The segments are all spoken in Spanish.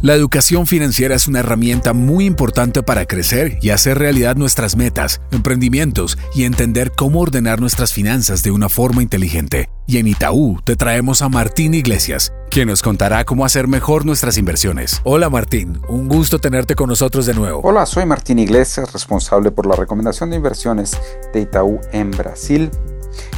La educación financiera es una herramienta muy importante para crecer y hacer realidad nuestras metas, emprendimientos y entender cómo ordenar nuestras finanzas de una forma inteligente. Y en Itaú te traemos a Martín Iglesias, quien nos contará cómo hacer mejor nuestras inversiones. Hola Martín, un gusto tenerte con nosotros de nuevo. Hola, soy Martín Iglesias, responsable por la recomendación de inversiones de Itaú en Brasil.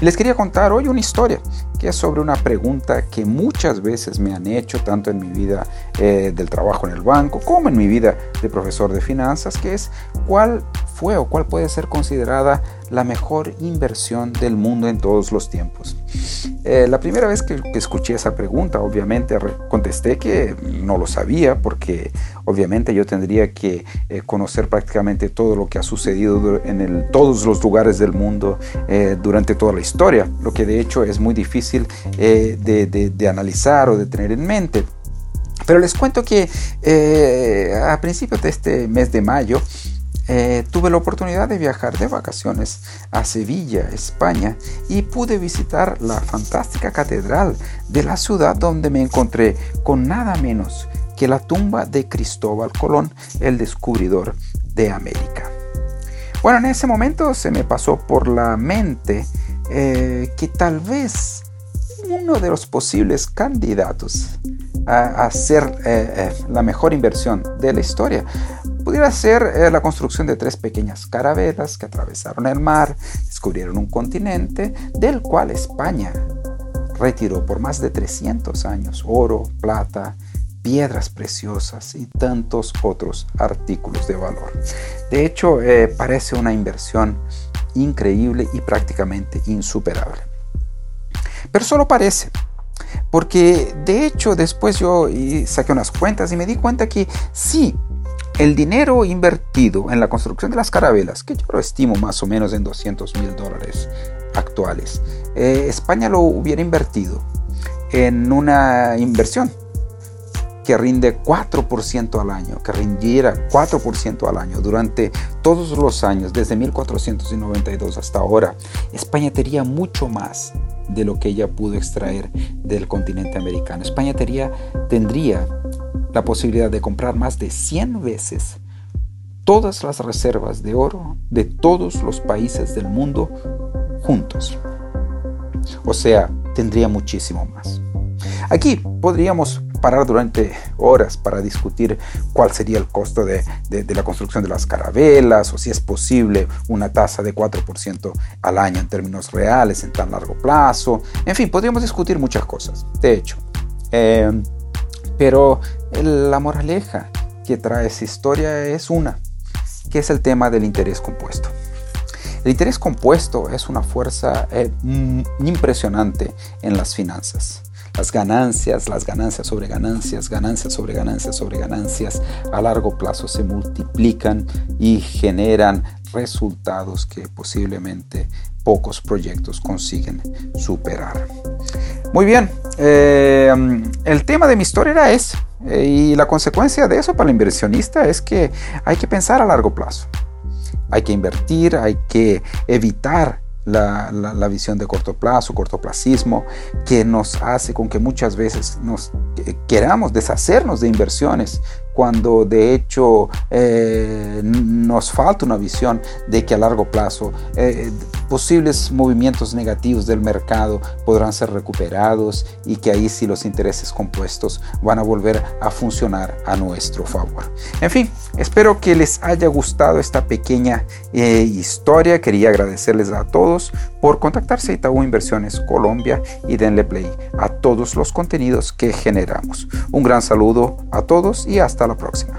Les quería contar hoy una historia que es sobre una pregunta que muchas veces me han hecho, tanto en mi vida eh, del trabajo en el banco como en mi vida de profesor de finanzas, que es cuál fue o cuál puede ser considerada la mejor inversión del mundo en todos los tiempos. Eh, la primera vez que, escuché esa pregunta, obviamente contesté que no lo sabía porque obviamente yo tendría que eh, conocer prácticamente todo lo que ha sucedido en todos los lugares del mundo durante toda la historia, lo que de hecho es muy difícil eh, de, analizar o de tener en mente. Pero les cuento que eh, a principios de este mes de mayo eh, tuve la oportunidad de viajar de vacaciones a Sevilla, España, y pude visitar la fantástica catedral de la ciudad donde me encontré con nada menos que la tumba de Cristóbal Colón, el descubridor de América. Bueno, en ese momento se me pasó por la mente que tal vez uno de los posibles candidatos a, eh, eh, la mejor inversión de la historia ser eh, la construcción de tres pequeñas carabelas que atravesaron el mar, descubrieron un continente del cual España retiró por más de 300 años oro, plata, piedras preciosas y tantos otros artículos de valor. De hecho, parece una inversión increíble y prácticamente insuperable. Pero solo parece. Porque de hecho después yo saqué unas cuentas y me di cuenta que sí, el dinero invertido en la construcción de las carabelas, que yo lo estimo más o menos en 200 mil dólares actuales, eh, España lo hubiera invertido en una inversión que rinde 4% al año, que rindiera 4% al año durante todos los años, desde 1492 hasta ahora, España tendría mucho más de lo que ella pudo extraer del continente americano. España tendría, tendría la posibilidad de comprar más de 100 veces todas las reservas de oro de todos los países del mundo juntos. O sea, tendría muchísimo más. Aquí podríamos parar durante horas para discutir cuál sería el costo de, la construcción de las carabelas o si es posible una tasa de 4% al año en términos reales en tan largo plazo. En fin, podríamos discutir muchas cosas, de hecho. Em, pero la moraleja que trae esa historia es una, que es el tema del interés compuesto. El interés compuesto es una fuerza eh, impresionante en las finanzas las ganancias, las ganancias sobre ganancias, ganancias sobre ganancias sobre ganancias, a largo plazo se multiplican y generan resultados que posiblemente pocos proyectos consiguen superar. Muy bien, eh, el tema de mi historia era ese. Eh, y la consecuencia de eso para el inversionista es que hay que pensar a largo plazo. Hay que invertir, hay que evitar la, visión de corto plazo, cortoplacismo, que nos hace con que muchas veces nos queramos deshacernos de inversiones cuando de hecho eh, nos falta una visión de que a largo plazo eh, posibles movimientos negativos del mercado podrán ser recuperados y que ahí sí los intereses compuestos van a volver a funcionar a nuestro favor. En fin, espero que les haya gustado esta pequeña eh, historia. Quería agradecerles a todos por contactarse a Itaú Inversiones Colombia y denle play a todos los contenidos que generamos. Un gran saludo a todos y hasta la próxima.